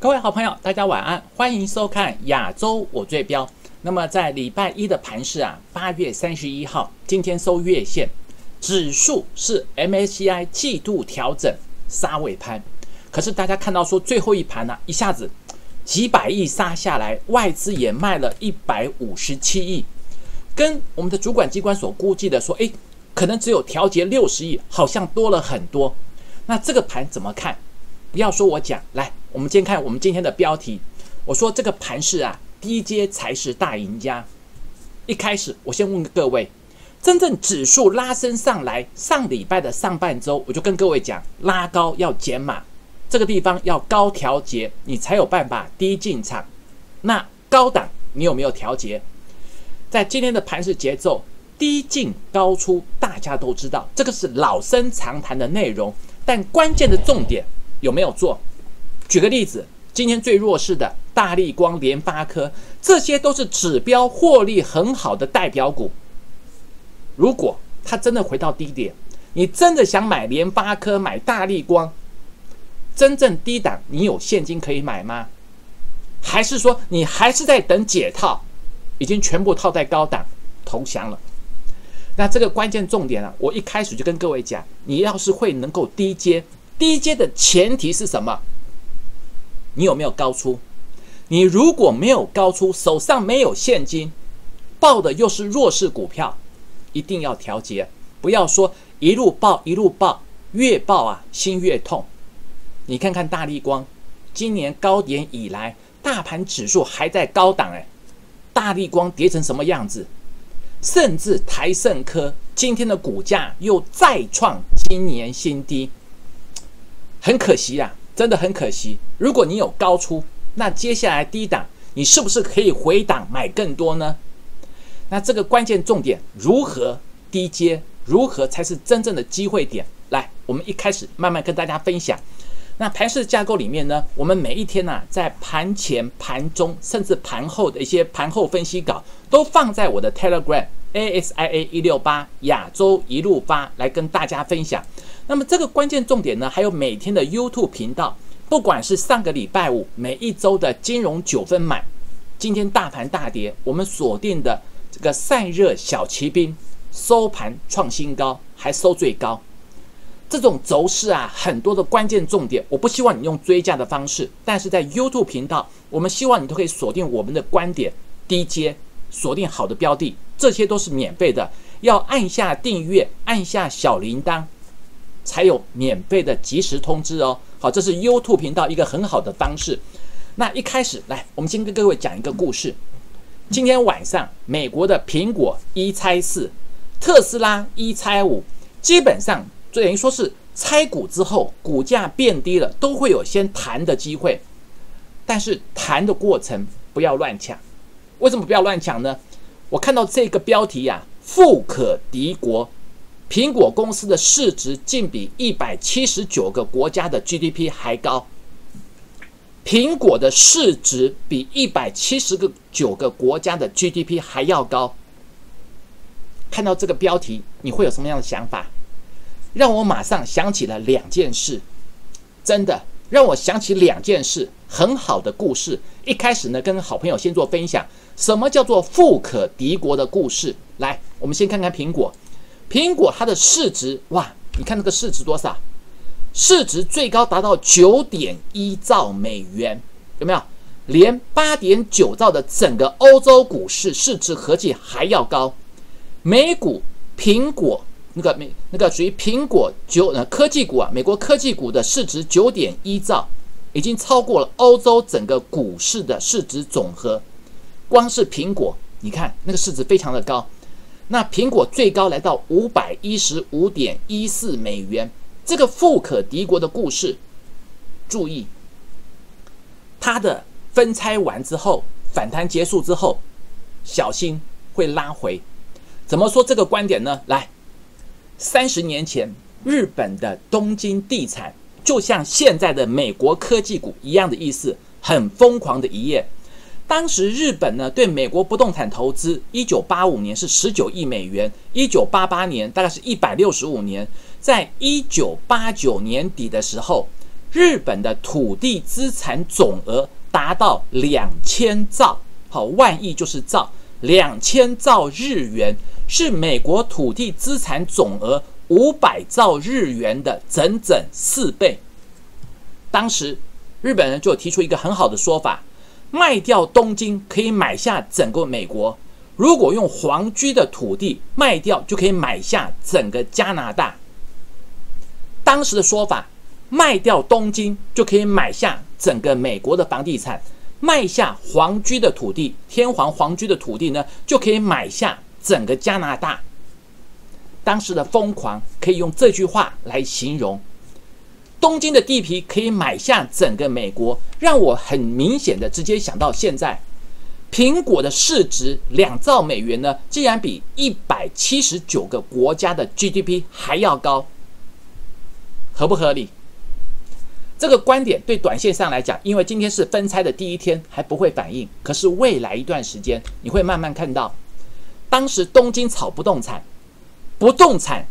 各位好朋友，大家晚安，欢迎收看亚洲我最标。那么在礼拜一的盘市啊，八月三十一号，今天收月线，指数是 MSCI 季度调整杀尾盘，可是大家看到说最后一盘呢、一下子几百亿杀下来，外资也卖了一百五十七亿，跟我们的主管机关所估计的说，诶，可能只有调节六十亿，好像多了很多。那这个盘怎么看？不要说我讲，来，我们先看我们今天的标题。我说这个盘势啊，低阶才是大赢家。一开始，我先问各位，真正指数拉升上来，上礼拜的上半周，我就跟各位讲，拉高要减码，这个地方要高调节，你才有办法低进场。那高档你有没有调节？在今天的盘势节奏，低进高出，大家都知道，这个是老生常谈的内容。但关键的重点有没有做？举个例子，今天最弱势的大力光、联发科，这些都是指标获利很好的代表股。如果它真的回到低点，你真的想买联发科、买大力光，真正低档你有现金可以买吗？还是说你还是在等解套，已经全部套在高档投降了？那这个关键重点啊，我一开始就跟各位讲，你要是会能够低阶，低阶的前提是什么？你有没有高出？你如果没有高出，手上没有现金，报的又是弱势股票，一定要调节，不要说一路报一路报，越报啊心越痛。你看看大力光，今年高点以来，大盘指数还在高档，哎，大力光跌成什么样子？甚至台盛科今天的股价又再创今年新低，很可惜呀，真的很可惜。如果你有高出，那接下来低档你是不是可以回档买更多呢？那这个关键重点如何低接，如何才是真正的机会点？来，我们一开始慢慢跟大家分享。那盘式架构里面呢，我们每一天呢、在盘前、盘中，甚至盘后的一些盘后分析稿，都放在我的 Telegram ASIA 一六八亚洲一路发来跟大家分享。那么这个关键重点呢，还有每天的 YouTube 频道，不管是上个礼拜五每一周的金融九分满，今天大盘大跌，我们锁定的这个散热小骑兵收盘创新高，还收最高。这种走势啊，很多的关键重点，我不希望你用追加的方式，但是在 YouTube 频道，我们希望你都可以锁定我们的观点，低阶锁定好的标的，这些都是免费的，要按下订阅，按下小铃铛，才有免费的及时通知哦。好，这是 YouTube 频道一个很好的方式。那一开始来，我们先跟各位讲一个故事。今天晚上，美国的苹果一拆四，特斯拉一拆五，基本上就。等于说是拆股之后，股价变低了，都会有先弹的机会，但是弹的过程不要乱抢。为什么不要乱抢呢？我看到这个标题呀，富可敌国，苹果公司的市值竟比一百七十九个国家的 GDP 还高。苹果的市值比一百七十个九个国家的 GDP 还要高。看到这个标题，你会有什么样的想法？让我马上想起了两件事，真的让我想起两件事，很好的故事。一开始呢，跟好朋友先做分享，什么叫做富可敌国的故事？来，我们先看看苹果，苹果它的市值，哇，你看那个市值多少？市值最高达到九点一兆美元，有没有？连八点九兆的整个欧洲股市市值合计还要高。美股苹果。那个美那个属于苹果九呃科技股啊，美国科技股的市值九点一兆，已经超过了欧洲整个股市的市值总和。光是苹果，你看那个市值非常的高。那苹果最高来到五百一十五点一四美元，这个富可敌国的故事，注意，它的分拆完之后，反弹结束之后，小心会拉回。怎么说这个观点呢？来。三十年前，日本的东京地产就像现在的美国科技股一样的意思，很疯狂的一夜。当时日本呢对美国不动产投资，一九八五年是十九亿美元，一九八八年大概是一百六十五年，在一九八九年底的时候，日本的土地资产总额达到两千兆，好，万亿就是兆，两千兆日元是美国土地资产总额五百兆日元的整整四倍。当时日本人就提出一个很好的说法：卖掉东京可以买下整个美国；如果用皇居的土地卖掉，就可以买下整个加拿大。当时的说法。卖掉东京就可以买下整个美国的房地产，卖下皇居的土地，天皇皇居的土地呢，就可以买下整个加拿大。当时的疯狂可以用这句话来形容。东京的地皮可以买下整个美国，让我很明显的直接想到现在，苹果的市值两兆美元呢，竟然比一百七十九个国家的 GDP 还要高，合不合理？这个观点对短线上来讲，因为今天是分拆的第一天，还不会反应。可是未来一段时间，你会慢慢看到，当时东京炒不动产，不动产，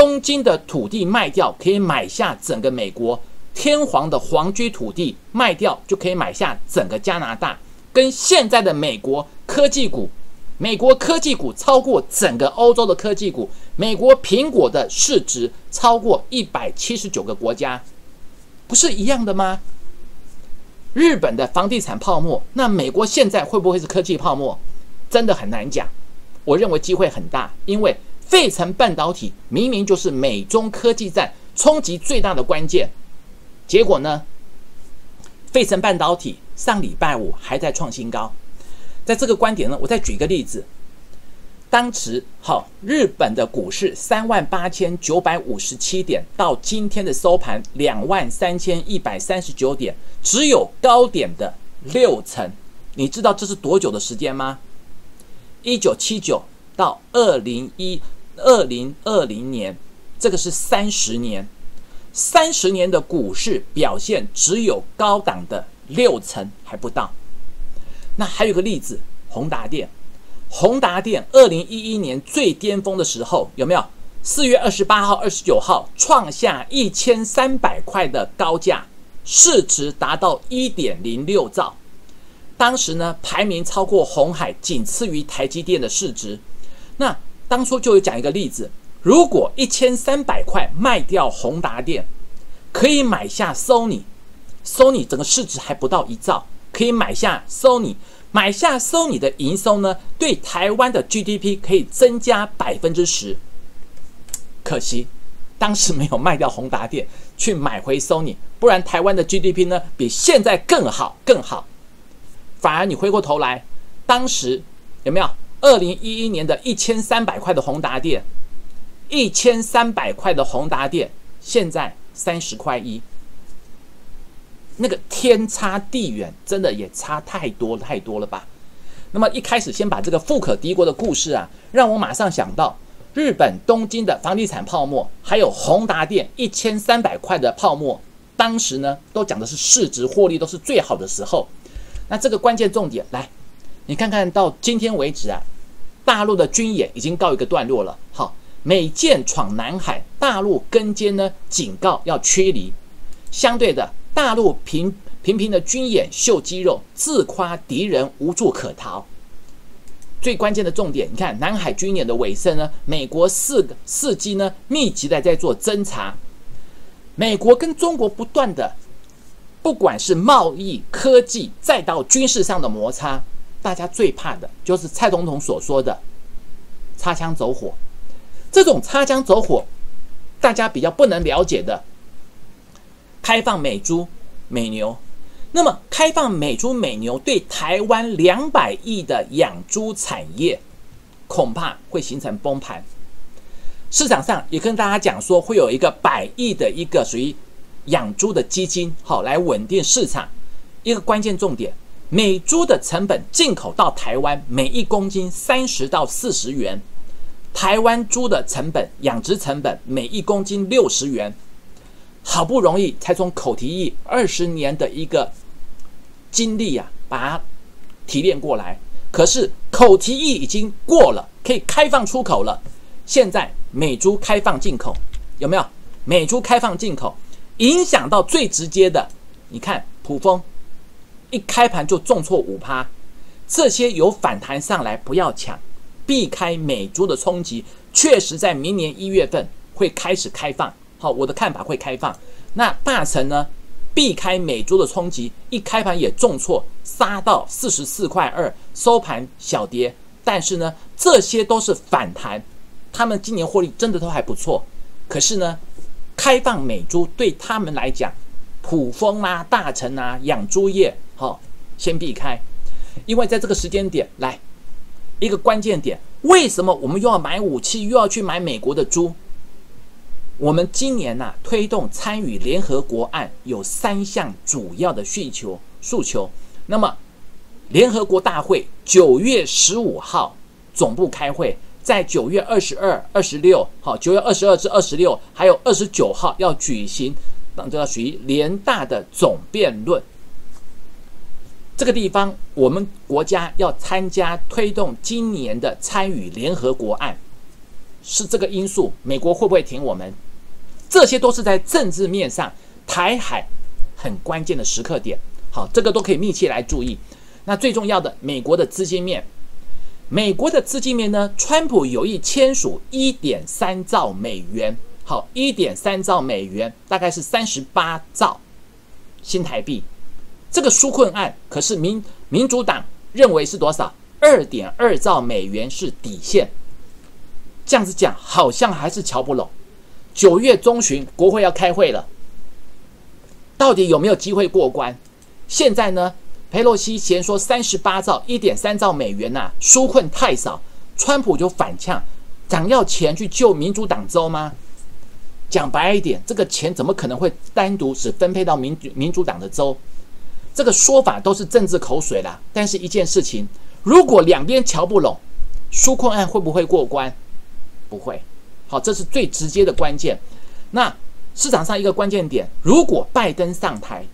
东京的土地卖掉可以买下整个美国，天皇的皇居土地卖掉就可以买下整个加拿大，跟现在的美国科技股，美国科技股超过整个欧洲的科技股，美国苹果的市值超过一百七十九个国家。不是一样的吗？日本的房地产泡沫，那美国现在会不会是科技泡沫？真的很难讲。我认为机会很大，因为费城半导体明明就是美中科技战冲击最大的关键。结果呢？费城半导体上礼拜五还在创新高。在这个观点呢，我再举一个例子。当时，好，日本的股市三万八千九百五十七点，到今天的收盘两万三千一百三十九点，只有高点的六成。你知道这是多久的时间吗？一九七九到二零一二零二零年，这个是三十年，三十年的股市表现只有高档的六成还不到。那还有个例子，宏达电。宏达电二零一一年最巅峰的时候有没有？四月二十八号、二十九号创下一千三百块的高价，市值达到一点零六兆。当时呢，排名超过红海，仅次于台积电的市值。那当初就有讲一个例子：如果一千三百块卖掉宏达电，可以买下 Sony，Sony 整个市值还不到一兆，可以买下 Sony。买下 Sony 的营收呢，对台湾的 GDP 可以增加百分之十。可惜当时没有卖掉宏达电，去买回 Sony，不然台湾的 GDP 呢比现在更好更好。反而你回过头来，当时有没有二零一一年的一千三百块的宏达电，一千三百块的宏达电，现在三十块一。那个天差地远，真的也差太多太多了吧？那么一开始先把这个富可敌国的故事啊，让我马上想到日本东京的房地产泡沫，还有宏达电一千三百块的泡沫。当时呢，都讲的是市值获利都是最好的时候。那这个关键重点来，你看看到今天为止啊，大陆的军演已经告一个段落了。好，美舰闯南海，大陆跟监呢警告要驱离，相对的。大陆频频频的军演秀肌肉，自夸敌人无处可逃。最关键的重点，你看南海军演的尾声呢，美国四个四机呢密集的在做侦查。美国跟中国不断的，不管是贸易、科技，再到军事上的摩擦，大家最怕的就是蔡总统所说的擦枪走火。这种擦枪走火，大家比较不能了解的。开放美猪美牛，那么开放美猪美牛对台湾两百亿的养猪产业，恐怕会形成崩盘。市场上也跟大家讲说，会有一个百亿的一个属于养猪的基金，好来稳定市场。一个关键重点，美猪的成本进口到台湾每一公斤三十到四十元，台湾猪的成本养殖成本每一公斤六十元。好不容易才从口蹄疫二十年的一个经历呀，把它提炼过来。可是口蹄疫已经过了，可以开放出口了。现在美猪开放进口，有没有？美猪开放进口，影响到最直接的，你看普丰一开盘就重挫五趴，这些有反弹上来不要抢，避开美猪的冲击，确实在明年一月份会开始开放。好，我的看法会开放。那大成呢？避开美猪的冲击，一开盘也重挫，杀到四十四块二，收盘小跌。但是呢，这些都是反弹，他们今年获利真的都还不错。可是呢，开放美猪对他们来讲，普丰啊、大成啊、养猪业，好，先避开。因为在这个时间点，来一个关键点，为什么我们又要买武器，又要去买美国的猪？我们今年呐推动参与联合国案有三项主要的需求诉求。那么，联合国大会九月十五号总部开会，在九月二十二、二十六，好，九月二十二至二十六，还有二十九号要举行，这要属于联大的总辩论。这个地方，我们国家要参加推动今年的参与联合国案，是这个因素，美国会不会挺我们？这些都是在政治面上台海很关键的时刻点，好，这个都可以密切来注意。那最重要的，美国的资金面，美国的资金面呢？川普有意签署一点三兆美元，好，一点三兆美元大概是三十八兆新台币。这个纾困案可是民民主党认为是多少？二点二兆美元是底线。这样子讲，好像还是瞧不拢。九月中旬，国会要开会了，到底有没有机会过关？现在呢，佩洛西嫌说三十八兆、一点三兆美元呐，纾困太少，川普就反呛，想要钱去救民主党州吗？讲白一点，这个钱怎么可能会单独只分配到民主民主党的州？这个说法都是政治口水啦。但是一件事情，如果两边瞧不拢，纾困案会不会过关？不会。好，这是最直接的关键。那市场上一个关键点，如果拜登上台，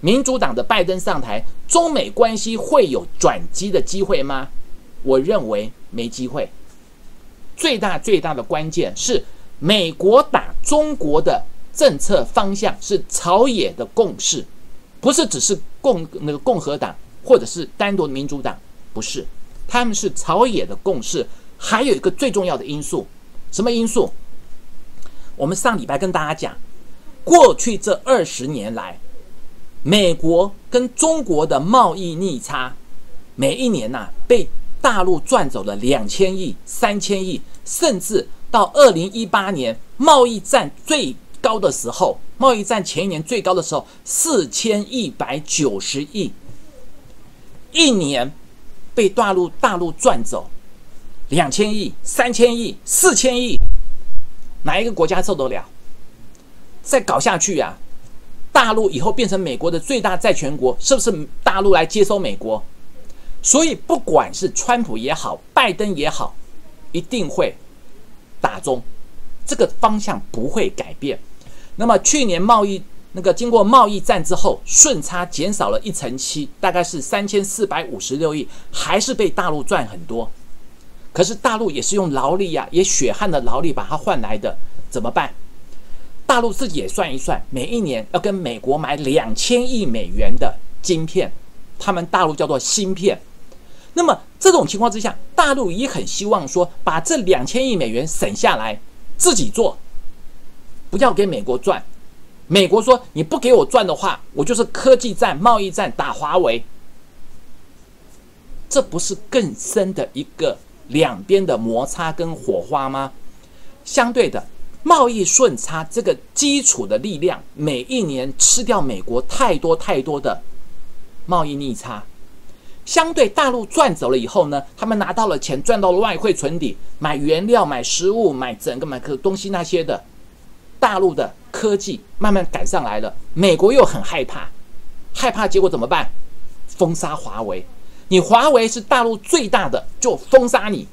民主党的拜登上台，中美关系会有转机的机会吗？我认为没机会。最大最大的关键是，美国打中国的政策方向是朝野的共识，不是只是共那个共和党或者是单独民主党，不是，他们是朝野的共识。还有一个最重要的因素。什么因素？我们上礼拜跟大家讲，过去这二十年来，美国跟中国的贸易逆差，每一年呐被大陆赚走了两千亿、三千亿，甚至到二零一八年贸易战最高的时候，贸易战前一年最高的时候，四千一百九十亿，一年被大陆大陆赚走。两千亿、三千亿、四千亿，哪一个国家受得了？再搞下去呀，大陆以后变成美国的最大债权国，是不是大陆来接收美国？所以不管是川普也好，拜登也好，一定会打中，这个方向不会改变。那么去年贸易那个经过贸易战之后，顺差减少了一成七，大概是三千四百五十六亿，还是被大陆赚很多。可是大陆也是用劳力呀，也血汗的劳力把它换来的，怎么办？大陆自己也算一算，每一年要跟美国买两千亿美元的晶片，他们大陆叫做芯片。那么这种情况之下，大陆也很希望说，把这两千亿美元省下来自己做，不要给美国赚。美国说你不给我赚的话，我就是科技战、贸易战打华为，这不是更深的一个？两边的摩擦跟火花吗？相对的，贸易顺差这个基础的力量，每一年吃掉美国太多太多的贸易逆差。相对大陆赚走了以后呢，他们拿到了钱，赚到了外汇存底，买原料、买食物、买整个买个东西那些的，大陆的科技慢慢赶上来了，美国又很害怕，害怕结果怎么办？封杀华为。你华为是大陆最大的，就封杀你。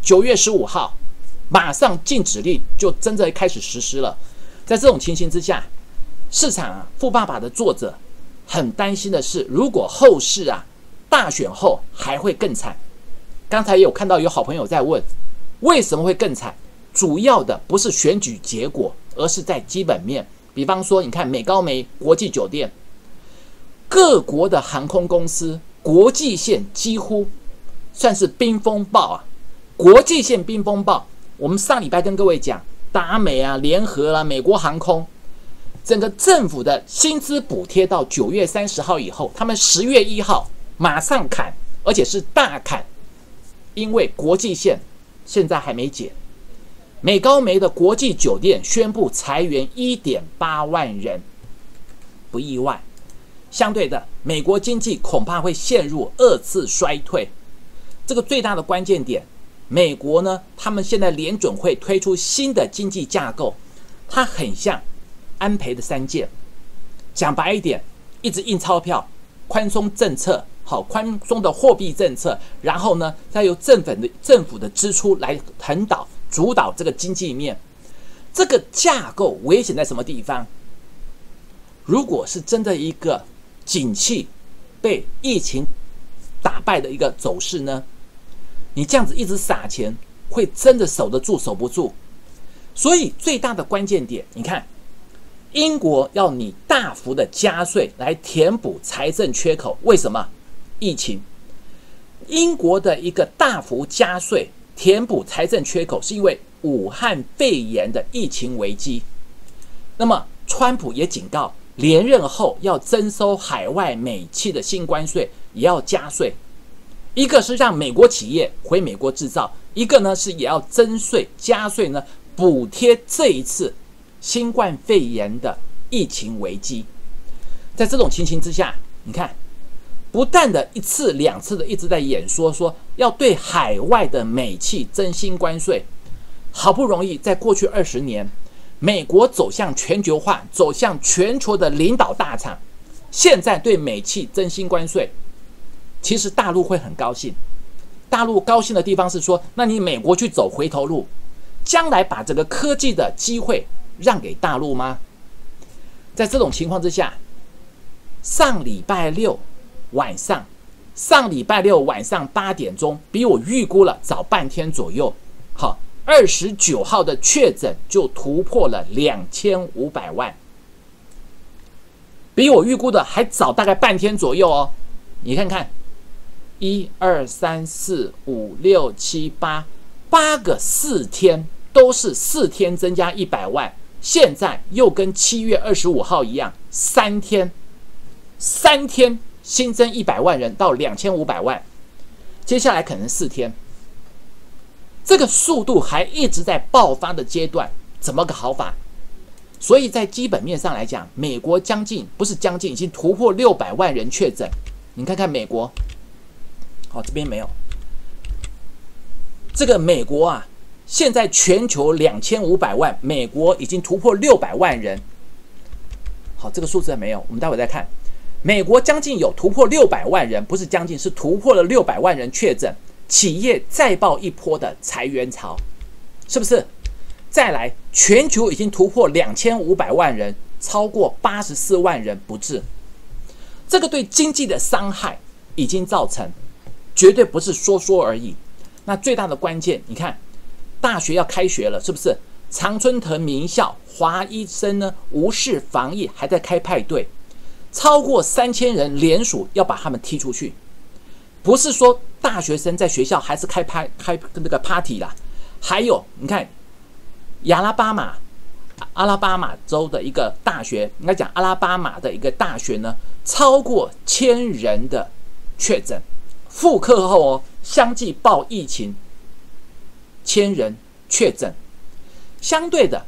九月十五号，马上禁止令就真正开始实施了。在这种情形之下，市场啊，富爸爸的作者很担心的是，如果后市啊大选后还会更惨。刚才有看到有好朋友在问，为什么会更惨？主要的不是选举结果，而是在基本面。比方说，你看美高梅国际酒店，各国的航空公司国际线几乎算是冰风暴啊！国际线冰风暴，我们上礼拜跟各位讲，达美啊、联合啊、美国航空，整个政府的薪资补贴到九月三十号以后，他们十月一号马上砍，而且是大砍，因为国际线现在还没解。美高梅的国际酒店宣布裁员一点八万人，不意外。相对的，美国经济恐怕会陷入二次衰退。这个最大的关键点，美国呢，他们现在联准会推出新的经济架构，它很像安培的三件。讲白一点，一直印钞票，宽松政策，好宽松的货币政策，然后呢，再由政府的政府的支出来横导。主导这个经济面，这个架构危险在什么地方？如果是真的一个景气被疫情打败的一个走势呢？你这样子一直撒钱，会真的守得住守不住？所以最大的关键点，你看，英国要你大幅的加税来填补财政缺口，为什么？疫情，英国的一个大幅加税。填补财政缺口是因为武汉肺炎的疫情危机。那么，川普也警告，连任后要征收海外美企的新关税，也要加税。一个是让美国企业回美国制造，一个呢是也要征税加税呢，补贴这一次新冠肺炎的疫情危机。在这种情形之下，你看。不断的一次两次的一直在演说，说要对海外的美企征新关税。好不容易在过去二十年，美国走向全球化，走向全球的领导大厂，现在对美企征新关税，其实大陆会很高兴。大陆高兴的地方是说，那你美国去走回头路，将来把这个科技的机会让给大陆吗？在这种情况之下，上礼拜六。晚上，上礼拜六晚上八点钟，比我预估了早半天左右。好，二十九号的确诊就突破了两千五百万，比我预估的还早大概半天左右哦。你看看，一二三四五六七八，八个四天都是四天增加一百万，现在又跟七月二十五号一样，三天，三天。新增一百万人到两千五百万，接下来可能四天，这个速度还一直在爆发的阶段，怎么个好法？所以在基本面上来讲，美国将近不是将近，已经突破六百万人确诊。你看看美国，好这边没有，这个美国啊，现在全球两千五百万，美国已经突破六百万人。好，这个数字还没有，我们待会再看。美国将近有突破六百万人，不是将近，是突破了六百万人确诊，企业再爆一波的裁员潮，是不是？再来，全球已经突破两千五百万人，超过八十四万人不治，这个对经济的伤害已经造成，绝对不是说说而已。那最大的关键，你看，大学要开学了，是不是？常春藤名校华医生呢，无视防疫，还在开派对。超过三千人联署要把他们踢出去，不是说大学生在学校还是开派开那个 party 啦，还有你看，亚拉巴马阿拉巴马州的一个大学，应该讲阿拉巴马的一个大学呢，超过千人的确诊，复课后哦，相继报疫情，千人确诊，相对的。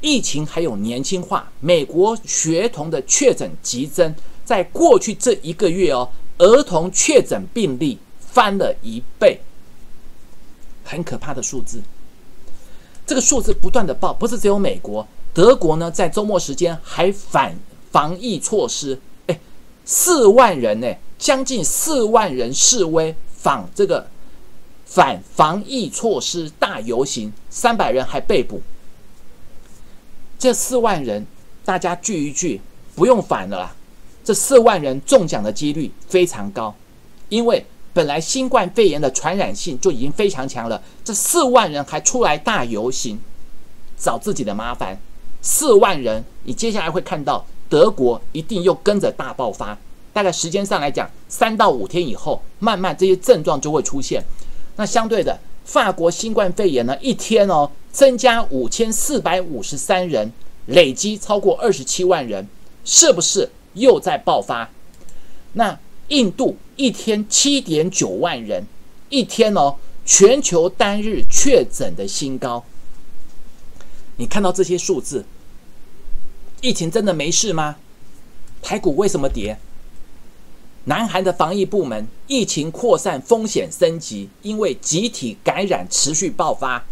疫情还有年轻化，美国学童的确诊急增，在过去这一个月哦，儿童确诊病例翻了一倍，很可怕的数字。这个数字不断的报，不是只有美国，德国呢，在周末时间还反防疫措施，哎，四万人呢，将近四万人示威反这个反防疫措施大游行，三百人还被捕。这四万人，大家聚一聚，不用反了啦。这四万人中奖的几率非常高，因为本来新冠肺炎的传染性就已经非常强了，这四万人还出来大游行，找自己的麻烦。四万人，你接下来会看到德国一定又跟着大爆发。大概时间上来讲，三到五天以后，慢慢这些症状就会出现。那相对的，法国新冠肺炎呢，一天哦增加五千四百五十三人，累积超过二十七万人，是不是又在爆发？那印度一天七点九万人，一天哦，全球单日确诊的新高。你看到这些数字，疫情真的没事吗？台股为什么跌？南韩的防疫部门疫情扩散风险升级，因为集体感染持续爆发。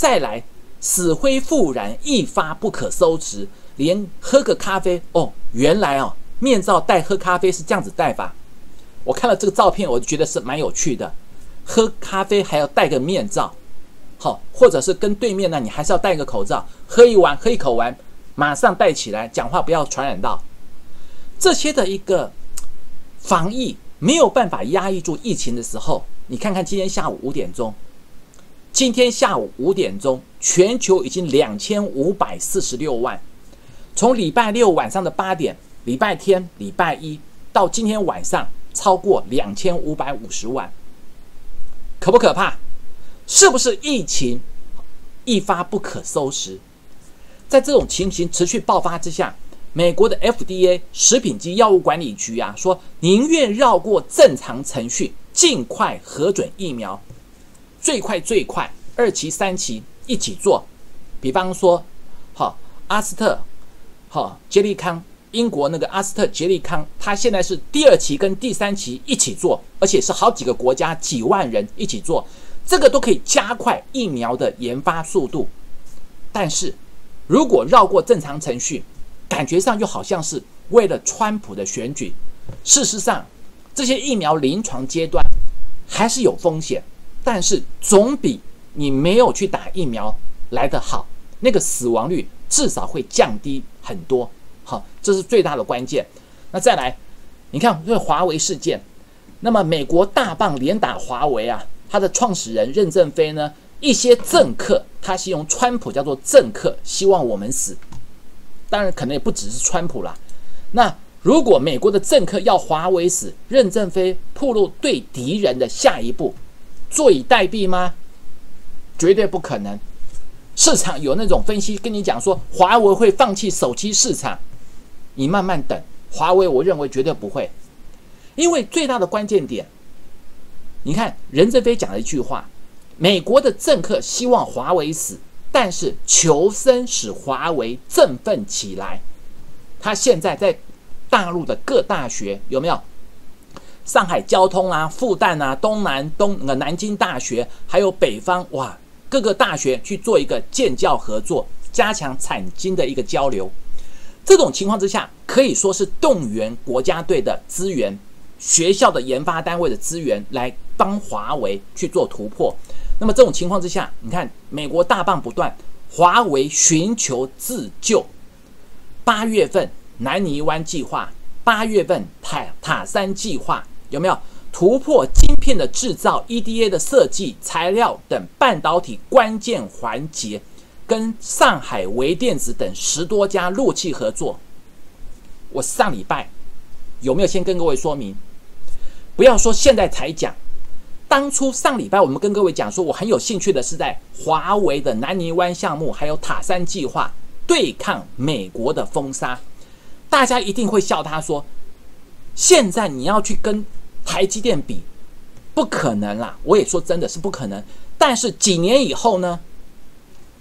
再来，死灰复燃一发不可收拾，连喝个咖啡哦，原来哦，面罩戴喝咖啡是这样子戴法。我看了这个照片，我觉得是蛮有趣的。喝咖啡还要戴个面罩。好，或者是跟对面呢，你还是要戴个口罩。喝一碗，喝一口完，马上戴起来，讲话不要传染到。这些的一个防疫没有办法压抑住疫情的时候，你看看今天下午五点钟，今天下午五点钟，全球已经两千五百四十六万。从礼拜六晚上的八点，礼拜天、礼拜一到今天晚上，超过两千五百五十万，可不可怕？是不是疫情一发不可收拾？在这种情形持续爆发之下，美国的 FDA 食品及药物管理局啊，说宁愿绕过正常程序，尽快核准疫苗，最快最快二期三期一起做。比方说，好阿斯特，好杰利康，英国那个阿斯特杰利康，它现在是第二期跟第三期一起做，而且是好几个国家几万人一起做。这个都可以加快疫苗的研发速度，但是如果绕过正常程序，感觉上又好像是为了川普的选举。事实上，这些疫苗临床阶段还是有风险，但是总比你没有去打疫苗来得好。那个死亡率至少会降低很多。好，这是最大的关键。那再来，你看这个华为事件，那么美国大棒连打华为啊。他的创始人任正非呢，一些政客，他形容川普叫做政客，希望我们死。当然，可能也不只是川普啦。那如果美国的政客要华为死，任正非铺路对敌人的下一步，坐以待毙吗？绝对不可能。市场有那种分析跟你讲说，华为会放弃手机市场，你慢慢等。华为，我认为绝对不会，因为最大的关键点。你看任正非讲了一句话：“美国的政客希望华为死，但是求生使华为振奋起来。”他现在在大陆的各大学有没有？上海交通啊、复旦啊、东南东呃南京大学，还有北方哇各个大学去做一个建教合作，加强产经的一个交流。这种情况之下，可以说是动员国家队的资源。学校的研发单位的资源来帮华为去做突破，那么这种情况之下，你看美国大棒不断，华为寻求自救。八月份南泥湾计划，八月份塔塔山计划有没有突破晶片的制造、EDA 的设计、材料等半导体关键环节，跟上海微电子等十多家陆企合作。我上礼拜有没有先跟各位说明？不要说现在才讲，当初上礼拜我们跟各位讲说，我很有兴趣的是在华为的南泥湾项目，还有塔山计划对抗美国的封杀。大家一定会笑他说，现在你要去跟台积电比，不可能啦。我也说真的是不可能。但是几年以后呢？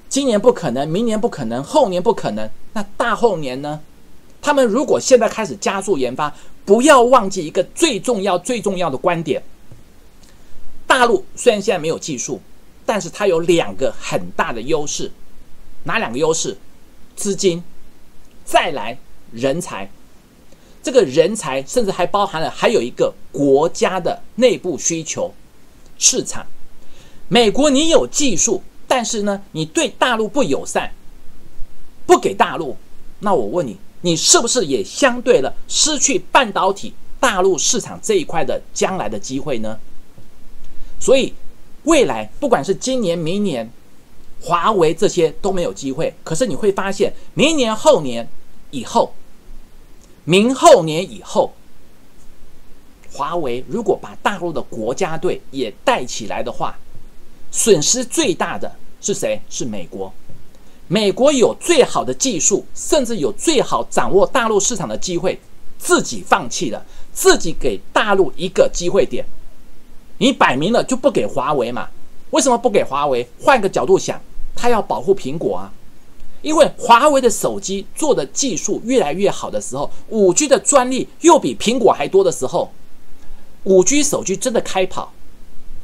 今年不可能，明年不可能，后年不可能，那大后年呢？他们如果现在开始加速研发，不要忘记一个最重要、最重要的观点：大陆虽然现在没有技术，但是它有两个很大的优势。哪两个优势？资金，再来人才。这个人才甚至还包含了还有一个国家的内部需求市场。美国你有技术，但是呢，你对大陆不友善，不给大陆，那我问你。你是不是也相对了失去半导体大陆市场这一块的将来的机会呢？所以未来不管是今年、明年，华为这些都没有机会。可是你会发现，明年后年以后，明后年以后，华为如果把大陆的国家队也带起来的话，损失最大的是谁？是美国。美国有最好的技术，甚至有最好掌握大陆市场的机会，自己放弃了，自己给大陆一个机会点。你摆明了就不给华为嘛？为什么不给华为？换个角度想，他要保护苹果啊。因为华为的手机做的技术越来越好的时候，五 G 的专利又比苹果还多的时候，五 G 手机真的开跑，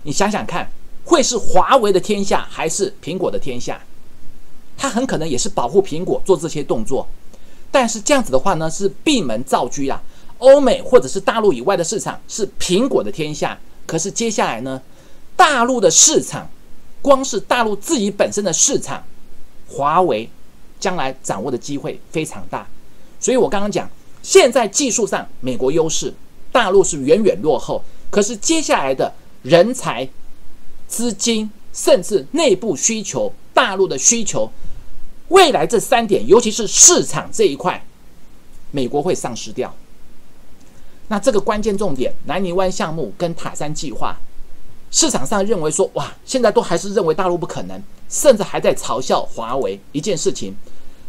你想想看，会是华为的天下还是苹果的天下？它很可能也是保护苹果做这些动作，但是这样子的话呢，是闭门造车啊。欧美或者是大陆以外的市场是苹果的天下，可是接下来呢，大陆的市场，光是大陆自己本身的市场，华为将来掌握的机会非常大。所以我刚刚讲，现在技术上美国优势，大陆是远远落后，可是接下来的人才、资金，甚至内部需求，大陆的需求。未来这三点，尤其是市场这一块，美国会丧失掉。那这个关键重点，南泥湾项目跟塔山计划，市场上认为说，哇，现在都还是认为大陆不可能，甚至还在嘲笑华为一件事情。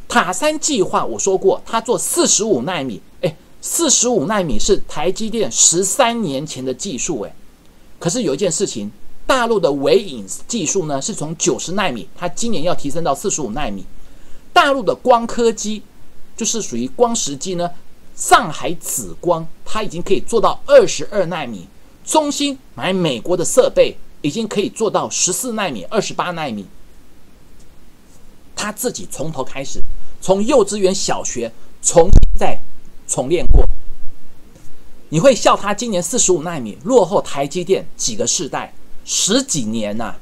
塔山计划我说过，它做四十五纳米，哎，四十五纳米是台积电十三年前的技术，哎，可是有一件事情，大陆的微影技术呢，是从九十纳米，它今年要提升到四十五纳米。大陆的光刻机就是属于光时机呢，上海紫光它已经可以做到二十二纳米，中芯买美国的设备已经可以做到十四纳米、二十八纳米，他自己从头开始，从幼稚园、小学重新再重练过，你会笑他今年四十五纳米落后台积电几个世代、十几年呐，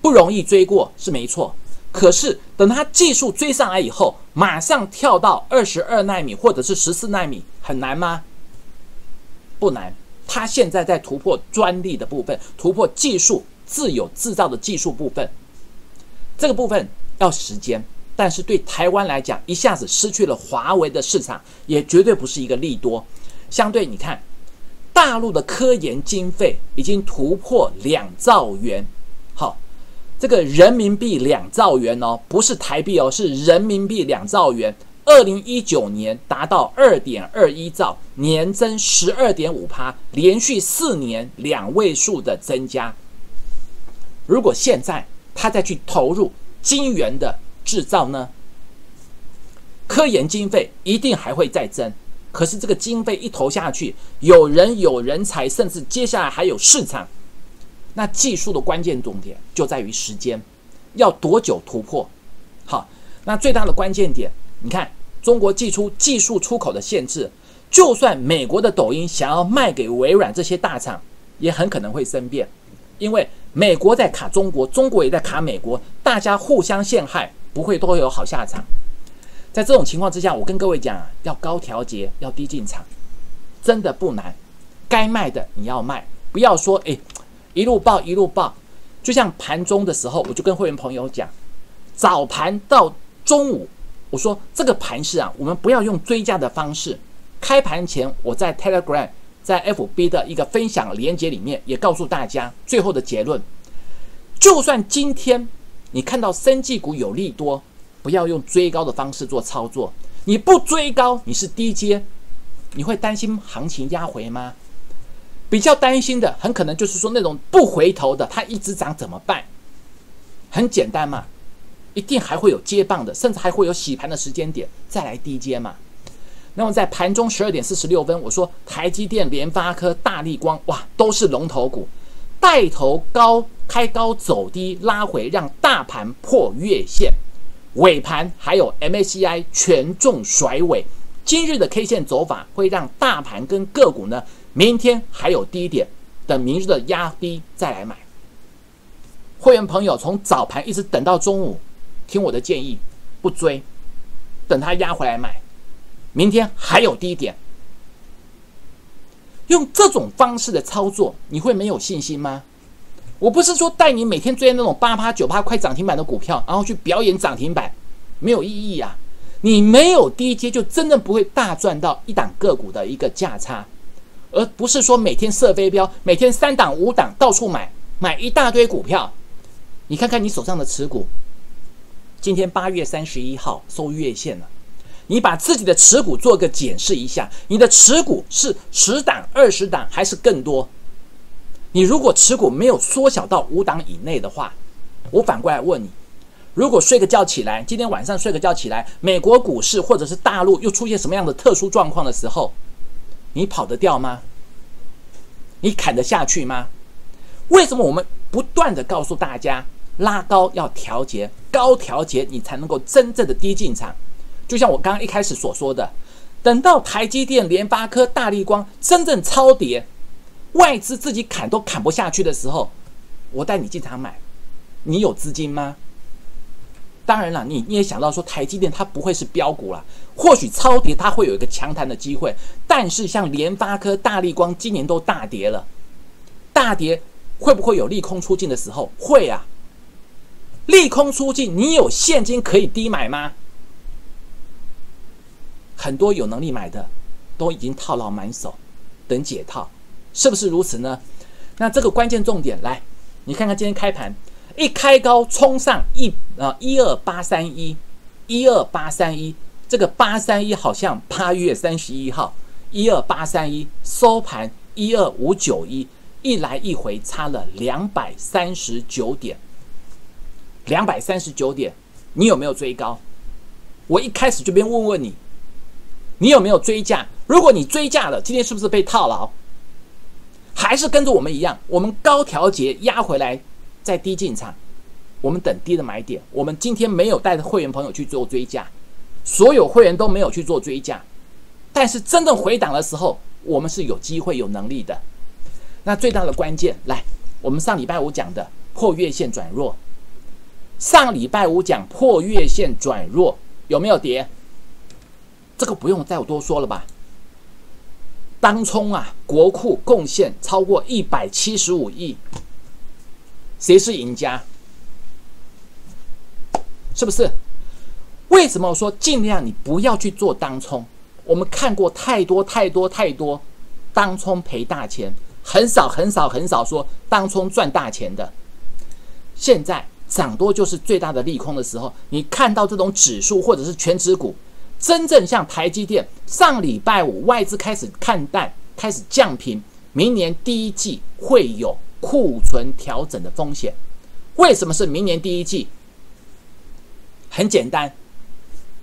不容易追过是没错。可是等他技术追上来以后，马上跳到二十二纳米或者是十四纳米，很难吗？不难。他现在在突破专利的部分，突破技术自有制造的技术部分，这个部分要时间。但是对台湾来讲，一下子失去了华为的市场，也绝对不是一个利多。相对你看，大陆的科研经费已经突破两兆元。好。这个人民币两兆元哦，不是台币哦，是人民币两兆元。二零一九年达到二点二一兆，年增十二点五趴，连续四年两位数的增加。如果现在他再去投入晶圆的制造呢，科研经费一定还会再增。可是这个经费一投下去，有人有人才，甚至接下来还有市场。那技术的关键重点就在于时间，要多久突破？好，那最大的关键点，你看中国寄出技术出口的限制，就算美国的抖音想要卖给微软这些大厂，也很可能会生变，因为美国在卡中国，中国也在卡美国，大家互相陷害，不会都有好下场。在这种情况之下，我跟各位讲啊，要高调节，要低进场，真的不难，该卖的你要卖，不要说诶。一路报一路报，就像盘中的时候，我就跟会员朋友讲，早盘到中午，我说这个盘势啊，我们不要用追加的方式。开盘前我在 Telegram、在 FB 的一个分享连接里面也告诉大家最后的结论：就算今天你看到生技股有利多，不要用追高的方式做操作。你不追高，你是低阶，你会担心行情压回吗？比较担心的，很可能就是说那种不回头的，它一直涨怎么办？很简单嘛，一定还会有接棒的，甚至还会有洗盘的时间点再来低接嘛。那么在盘中十二点四十六分，我说台积电、联发科、大力光，哇，都是龙头股，带头高开高走低拉回，让大盘破月线，尾盘还有 MACI 权重甩尾。今日的 K 线走法会让大盘跟个股呢。明天还有低点，等明日的压低再来买。会员朋友从早盘一直等到中午，听我的建议，不追，等它压回来买。明天还有低点，用这种方式的操作，你会没有信心吗？我不是说带你每天追那种八趴九趴快涨停板的股票，然后去表演涨停板，没有意义啊！你没有低阶，就真的不会大赚到一档个股的一个价差，而不是说每天射飞镖，每天三档五档到处买，买一大堆股票。你看看你手上的持股，今天八月三十一号收月线了，你把自己的持股做个检视一下，你的持股是十档、二十档还是更多？你如果持股没有缩小到五档以内的话，我反过来问你：如果睡个觉起来，今天晚上睡个觉起来，美国股市或者是大陆又出现什么样的特殊状况的时候，你跑得掉吗？你砍得下去吗？为什么我们不断的告诉大家，拉高要调节，高调节你才能够真正的低进场？就像我刚刚一开始所说的，等到台积电、联发科、大力光真正超跌。外资自己砍都砍不下去的时候，我带你进场买，你有资金吗？当然了，你你也想到说台积电它不会是标股了，或许超跌它会有一个强弹的机会，但是像联发科、大力光今年都大跌了，大跌会不会有利空出尽的时候？会啊，利空出尽，你有现金可以低买吗？很多有能力买的都已经套牢满手，等解套。是不是如此呢？那这个关键重点来，你看看今天开盘一开高冲上一啊一二八三一，一二八三一，这个八三一好像八月三十一号一二八三一收盘一二五九一，一来一回差了两百三十九点，两百三十九点，你有没有追高？我一开始就边问问你，你有没有追价？如果你追价了，今天是不是被套牢？还是跟着我们一样，我们高调节压回来，再低进场，我们等低的买点。我们今天没有带着会员朋友去做追加，所有会员都没有去做追加，但是真正回档的时候，我们是有机会、有能力的。那最大的关键来，我们上礼拜五讲的破月线转弱，上礼拜五讲破月线转弱有没有跌？这个不用再多说了吧。当冲啊，国库贡献超过一百七十五亿，谁是赢家？是不是？为什么说尽量你不要去做当冲？我们看过太多太多太多当冲赔大钱，很少很少很少说当冲赚大钱的。现在涨多就是最大的利空的时候，你看到这种指数或者是全指股。真正像台积电，上礼拜五外资开始看淡，开始降频，明年第一季会有库存调整的风险。为什么是明年第一季？很简单，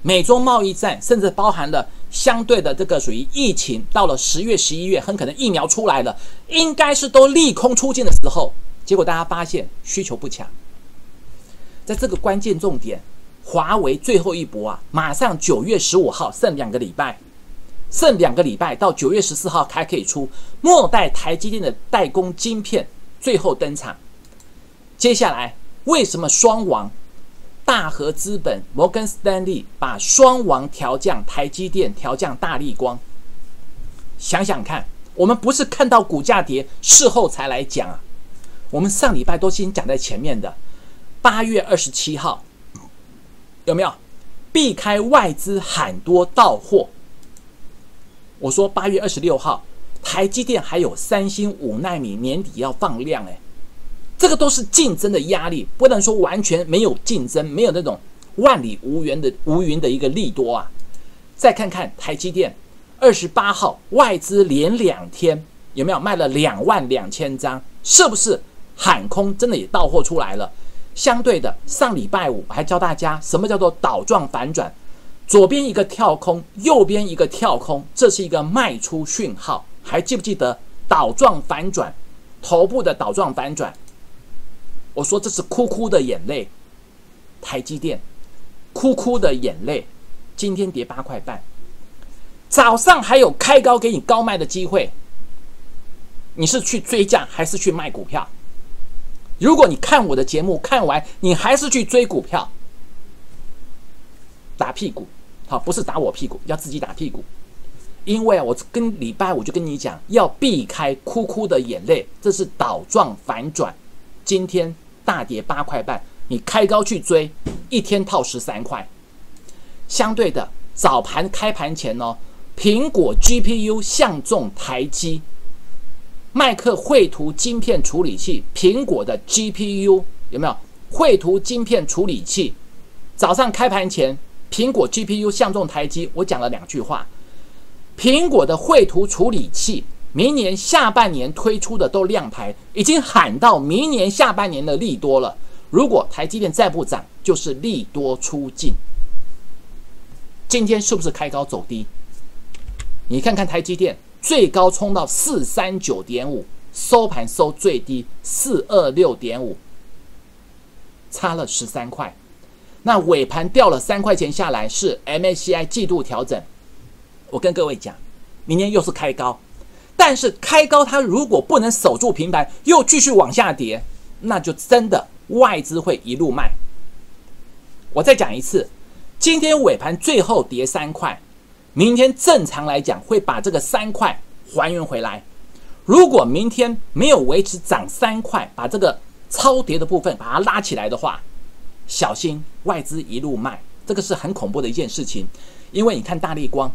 美中贸易战甚至包含了相对的这个属于疫情，到了十月、十一月，很可能疫苗出来了，应该是都利空出尽的时候，结果大家发现需求不强，在这个关键重点。华为最后一搏啊！马上九月十五号剩两个礼拜，剩两个礼拜到九月十四号还可以出末代台积电的代工晶片最后登场。接下来为什么双王、大和资本、摩根斯丹利把双王调降，台积电调降大力光？想想看，我们不是看到股价跌，事后才来讲啊。我们上礼拜都先讲在前面的，八月二十七号。有没有避开外资喊多到货？我说八月二十六号，台积电还有三星五纳米年底要放量，哎，这个都是竞争的压力，不能说完全没有竞争，没有那种万里无云的无云的一个利多啊。再看看台积电，二十八号外资连两天有没有卖了两万两千张？是不是喊空真的也到货出来了？相对的，上礼拜五还教大家什么叫做倒状反转，左边一个跳空，右边一个跳空，这是一个卖出讯号。还记不记得倒状反转，头部的倒状反转？我说这是哭哭的眼泪，台积电哭哭的眼泪，今天跌八块半，早上还有开高给你高卖的机会，你是去追价还是去卖股票？如果你看我的节目看完，你还是去追股票，打屁股，好，不是打我屁股，要自己打屁股。因为啊，我跟礼拜五就跟你讲，要避开哭哭的眼泪，这是倒状反转，今天大跌八块半，你开高去追，一天套十三块。相对的，早盘开盘前呢，苹果 GPU 相中台积，麦克绘图晶片处理器，苹果的 GPU 有没有绘图晶片处理器？早上开盘前，苹果 GPU 相中台积，我讲了两句话。苹果的绘图处理器，明年下半年推出的都亮牌，已经喊到明年下半年的利多了。如果台积电再不涨，就是利多出尽。今天是不是开高走低？你看看台积电最高冲到四三九点五，收盘收最低四二六点五，差了十三块。那尾盘掉了三块钱下来，是 MACI 季度调整。我跟各位讲，明天又是开高，但是开高它如果不能守住平盘，又继续往下跌，那就真的外资会一路卖。我再讲一次，今天尾盘最后跌三块，明天正常来讲会把这个三块还原回来。如果明天没有维持涨三块，把这个超跌的部分把它拉起来的话，小心外资一路卖，这个是很恐怖的一件事情。因为你看大力光，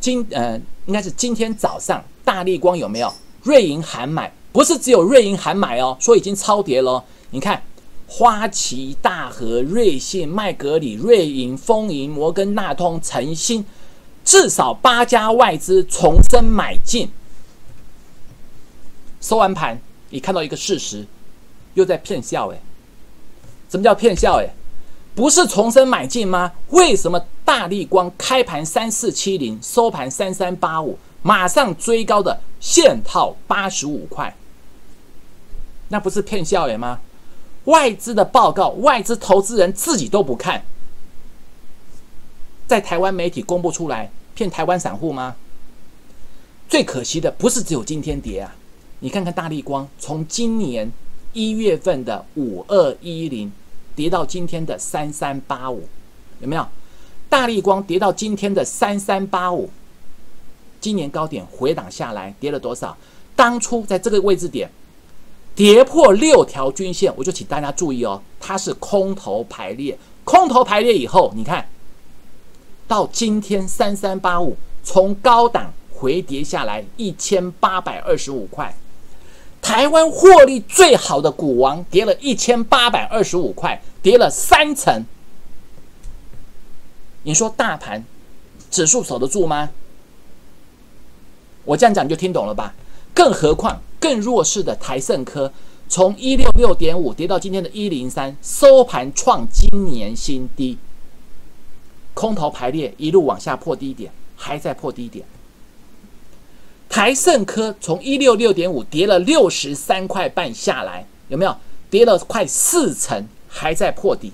今呃应该是今天早上大力光有没有瑞银喊买？不是只有瑞银喊买哦，说已经超跌了。你看花旗、大和、瑞信、麦格里、瑞银、丰银、摩根大通、诚信，至少八家外资重申买进。收完盘，你看到一个事实，又在骗笑诶。什么叫骗笑？诶？不是重生买进吗？为什么大力光开盘三四七零，收盘三三八五，马上追高的现套八十五块？那不是骗笑诶吗？外资的报告，外资投资人自己都不看，在台湾媒体公布出来骗台湾散户吗？最可惜的不是只有今天跌啊！你看看大力光，从今年。一月份的五二一零跌到今天的三三八五，有没有？大力光跌到今天的三三八五，今年高点回档下来，跌了多少？当初在这个位置点跌破六条均线，我就请大家注意哦，它是空头排列，空头排列以后，你看到今天三三八五，从高档回跌下来一千八百二十五块。台湾获利最好的股王跌了一千八百二十五块，跌了三成。你说大盘指数守得住吗？我这样讲你就听懂了吧？更何况更弱势的台盛科，从一六六点五跌到今天的一零三，收盘创今年新低。空头排列一路往下破低点，还在破低点。台盛科从一六六点五跌了六十三块半下来，有没有跌了快四成，还在破底？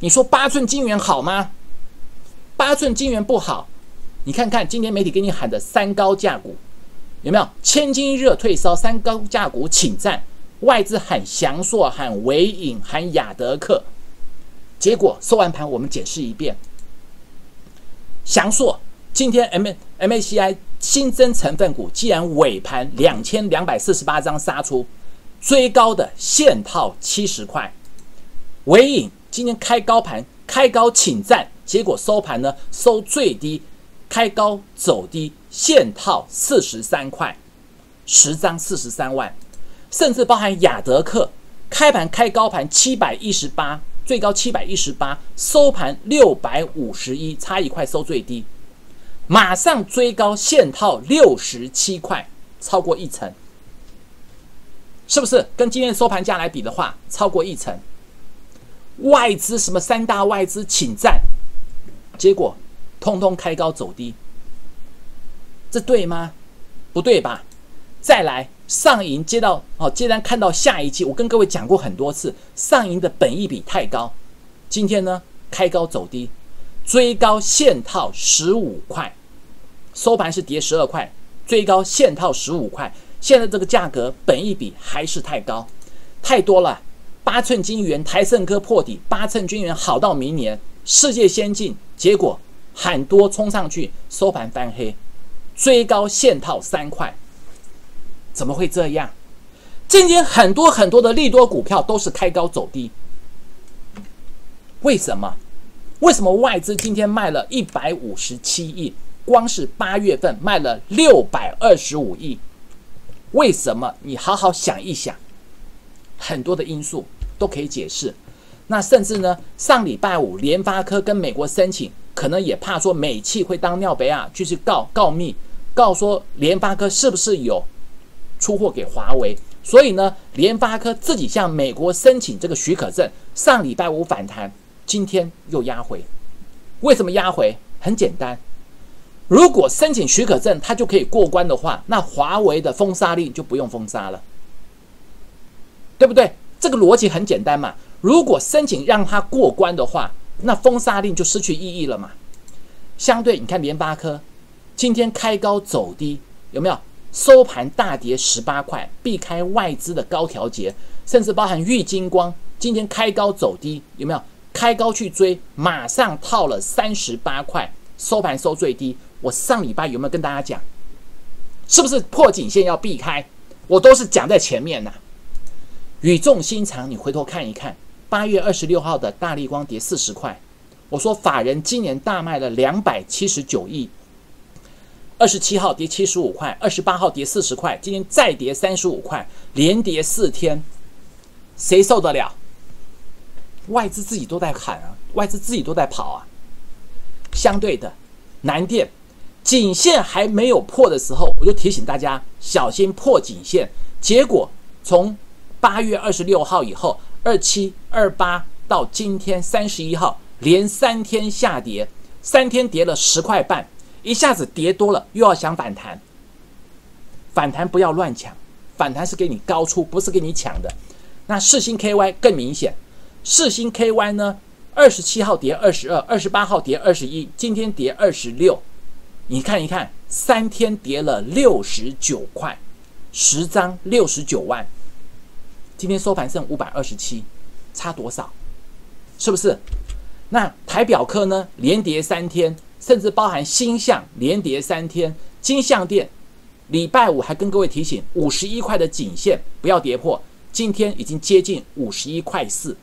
你说八寸金元好吗？八寸金元不好，你看看今天媒体给你喊的三高价股，有没有？千金热退烧，三高价股请战，外资喊翔硕，喊伟影，喊雅德克，结果收完盘我们解释一遍，翔硕今天 M M A C I。新增成分股既然尾盘两千两百四十八张杀出，追高的现套七十块，尾影今天开高盘开高请战，结果收盘呢收最低，开高走低现套四十三块，十张四十三万，甚至包含雅德克开盘开高盘七百一十八，最高七百一十八，收盘六百五十一，差一块收最低。马上追高现套六十七块，超过一成，是不是？跟今天收盘价来比的话，超过一成。外资什么三大外资请战，结果通通开高走低，这对吗？不对吧？再来上银接到哦，既然看到下一季，我跟各位讲过很多次，上银的本益比太高，今天呢开高走低。追高现套十五块，收盘是跌十二块，追高现套十五块。现在这个价格本一比还是太高，太多了。八寸金元台盛科破底，八寸金元好到明年，世界先进，结果很多冲上去，收盘翻黑，追高现套三块，怎么会这样？今天很多很多的利多股票都是开高走低，为什么？为什么外资今天卖了一百五十七亿？光是八月份卖了六百二十五亿，为什么？你好好想一想，很多的因素都可以解释。那甚至呢，上礼拜五联发科跟美国申请，可能也怕说美企会当尿杯啊，去去告告密，告说联发科是不是有出货给华为？所以呢，联发科自己向美国申请这个许可证，上礼拜五反弹，今天又压回。为什么压回？很简单。如果申请许可证，它就可以过关的话，那华为的封杀令就不用封杀了，对不对？这个逻辑很简单嘛。如果申请让它过关的话，那封杀令就失去意义了嘛。相对，你看联发科今天开高走低，有没有收盘大跌十八块，避开外资的高调节，甚至包含玉金光今天开高走低，有没有开高去追，马上套了三十八块，收盘收最低。我上礼拜有没有跟大家讲，是不是破颈线要避开？我都是讲在前面呐。语重心长，你回头看一看，八月二十六号的大力光跌四十块，我说法人今年大卖了两百七十九亿。二十七号跌七十五块，二十八号跌四十块，今天再跌三十五块，连跌四天，谁受得了？外资自己都在喊啊，外资自己都在跑啊。相对的，南电。颈线还没有破的时候，我就提醒大家小心破颈线。结果从八月二十六号以后，二七、二八到今天三十一号，连三天下跌，三天跌了十块半，一下子跌多了，又要想反弹。反弹不要乱抢，反弹是给你高出，不是给你抢的。那四星 KY 更明显，四星 KY 呢，二十七号跌二十二，二十八号跌二十一，今天跌二十六。你看一看，三天跌了六十九块，十张六十九万。今天收盘剩五百二十七，差多少？是不是？那台表科呢？连跌三天，甚至包含星象连跌三天。金象店礼拜五还跟各位提醒，五十一块的颈线不要跌破。今天已经接近五十一块四，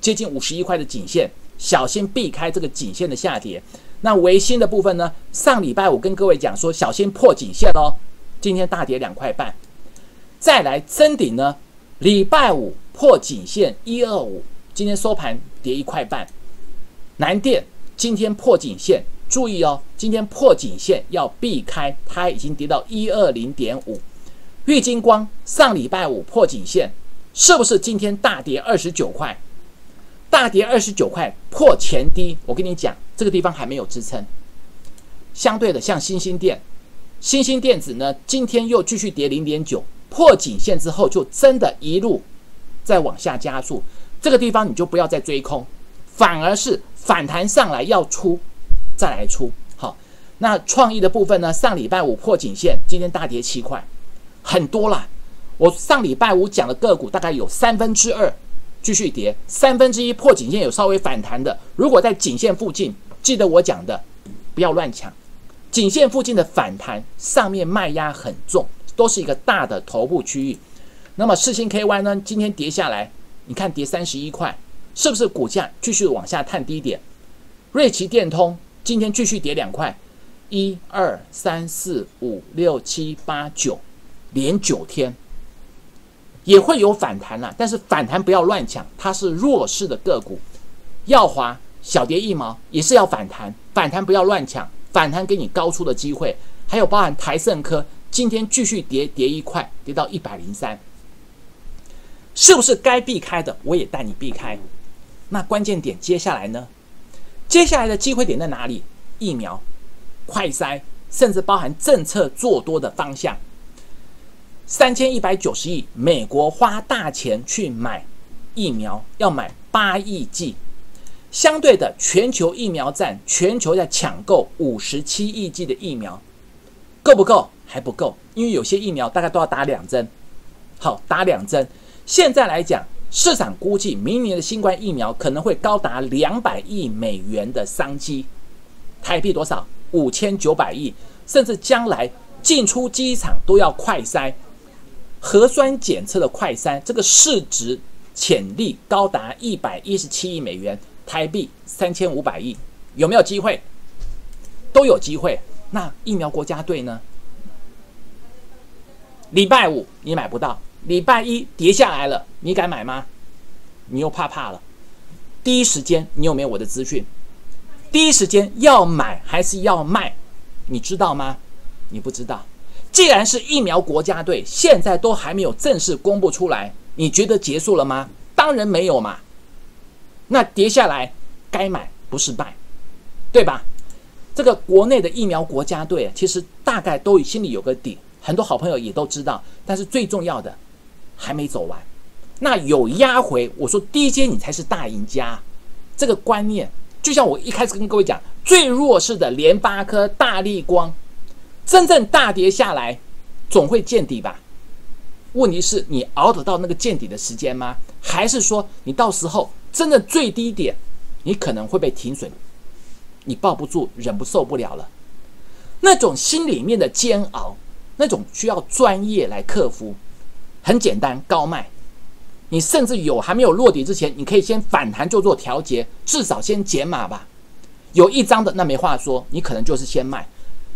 接近五十一块的颈线，小心避开这个颈线的下跌。那维新的部分呢？上礼拜五跟各位讲说，小心破颈线哦。今天大跌两块半。再来真顶呢？礼拜五破颈线一二五，今天收盘跌一块半。南电今天破颈线，注意哦，今天破颈线要避开，它已经跌到一二零点五。玉金光上礼拜五破颈线，是不是今天大跌二十九块？大跌二十九块，破前低。我跟你讲。这个地方还没有支撑，相对的，像新兴电、新兴电子呢，今天又继续跌零点九，破颈线之后就真的一路再往下加速。这个地方你就不要再追空，反而是反弹上来要出再来出。好，那创意的部分呢？上礼拜五破颈线，今天大跌七块，很多啦。我上礼拜五讲的个股大概有三分之二继续跌，三分之一破颈线有稍微反弹的。如果在颈线附近，记得我讲的，不要乱抢。颈线附近的反弹，上面卖压很重，都是一个大的头部区域。那么四星 KY 呢？今天跌下来，你看跌三十一块，是不是股价继续往下探低点？瑞奇电通今天继续跌两块，一二三四五六七八九，连九天，也会有反弹了。但是反弹不要乱抢，它是弱势的个股。耀华。小跌一毛也是要反弹，反弹不要乱抢，反弹给你高出的机会。还有包含台盛科今天继续跌跌一块，跌到一百零三，是不是该避开的我也带你避开？那关键点接下来呢？接下来的机会点在哪里？疫苗、快筛，甚至包含政策做多的方向。三千一百九十亿，美国花大钱去买疫苗，要买八亿剂。相对的，全球疫苗战，全球在抢购五十七亿剂的疫苗，够不够？还不够，因为有些疫苗大概都要打两针。好，打两针。现在来讲，市场估计明年的新冠疫苗可能会高达两百亿美元的商机，台币多少？五千九百亿，甚至将来进出机场都要快筛。核酸检测的快筛，这个市值潜力高达一百一十七亿美元，台币三千五百亿，有没有机会？都有机会。那疫苗国家队呢？礼拜五你买不到，礼拜一跌下来了，你敢买吗？你又怕怕了。第一时间你有没有我的资讯？第一时间要买还是要卖？你知道吗？你不知道。既然是疫苗国家队，现在都还没有正式公布出来，你觉得结束了吗？当然没有嘛。那跌下来该买不是卖，对吧？这个国内的疫苗国家队，其实大概都心里有个底，很多好朋友也都知道。但是最重要的还没走完，那有压回，我说低阶你才是大赢家。这个观念，就像我一开始跟各位讲，最弱势的联发科、大力光。真正大跌下来，总会见底吧？问题是你熬得到那个见底的时间吗？还是说你到时候真的最低点，你可能会被停损，你抱不住，忍不受不了了。那种心里面的煎熬，那种需要专业来克服。很简单，高卖，你甚至有还没有落底之前，你可以先反弹就做调节，至少先减码吧。有一张的那没话说，你可能就是先卖。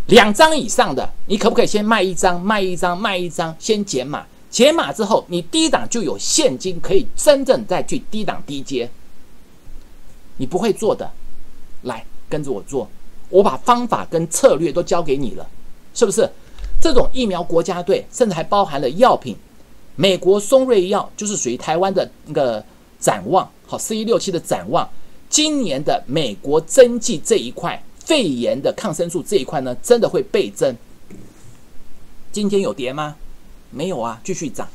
两张以上的，你可不可以先卖一张，卖一张，卖一张，先减码，减码之后，你低档就有现金可以真正再去低档低接。你不会做的，来跟着我做，我把方法跟策略都教给你了，是不是？这种疫苗国家队，甚至还包含了药品，美国松瑞药就是属于台湾的那个展望，好四一六七的展望，今年的美国针剂这一块。肺炎的抗生素这一块呢，真的会倍增。今天有跌吗？没有啊，继续涨。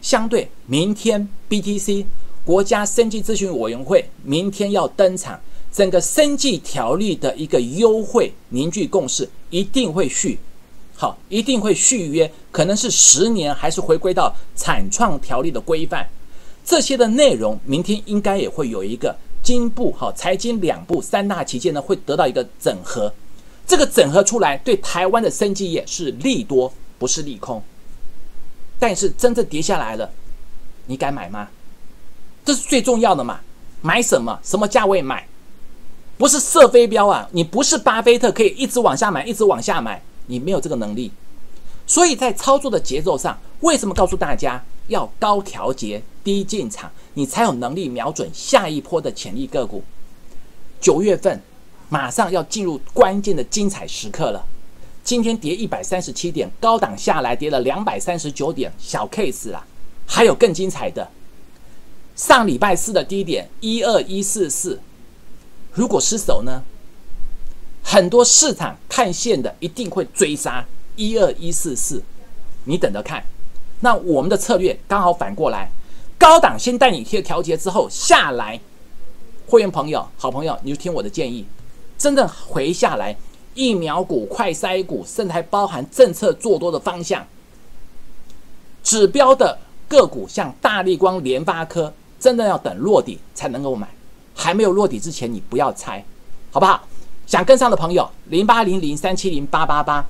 相对明天 BTC 国家生计咨询委员会明天要登场，整个生计条例的一个优惠凝聚共识，一定会续，好，一定会续约，可能是十年，还是回归到产创条例的规范，这些的内容，明天应该也会有一个。经部好财经两部三大旗舰呢会得到一个整合，这个整合出来对台湾的生技业是利多，不是利空。但是真正跌下来了，你敢买吗？这是最重要的嘛？买什么？什么价位买？不是射飞镖啊！你不是巴菲特可以一直往下买，一直往下买，你没有这个能力。所以在操作的节奏上，为什么告诉大家要高调节、低进场？你才有能力瞄准下一波的潜力个股。九月份马上要进入关键的精彩时刻了。今天跌一百三十七点，高档下来跌了两百三十九点，小 case 啦。还有更精彩的，上礼拜四的低点一二一四四，如果失守呢？很多市场看线的一定会追杀一二一四四，你等着看。那我们的策略刚好反过来。高档先带你贴调节之后下来，会员朋友、好朋友，你就听我的建议，真正回下来，疫苗股、快筛股，甚至还包含政策做多的方向，指标的个股，像大力光、联发科，真的要等落底才能够买，还没有落底之前，你不要猜，好不好？想跟上的朋友，零八零零三七零八八八。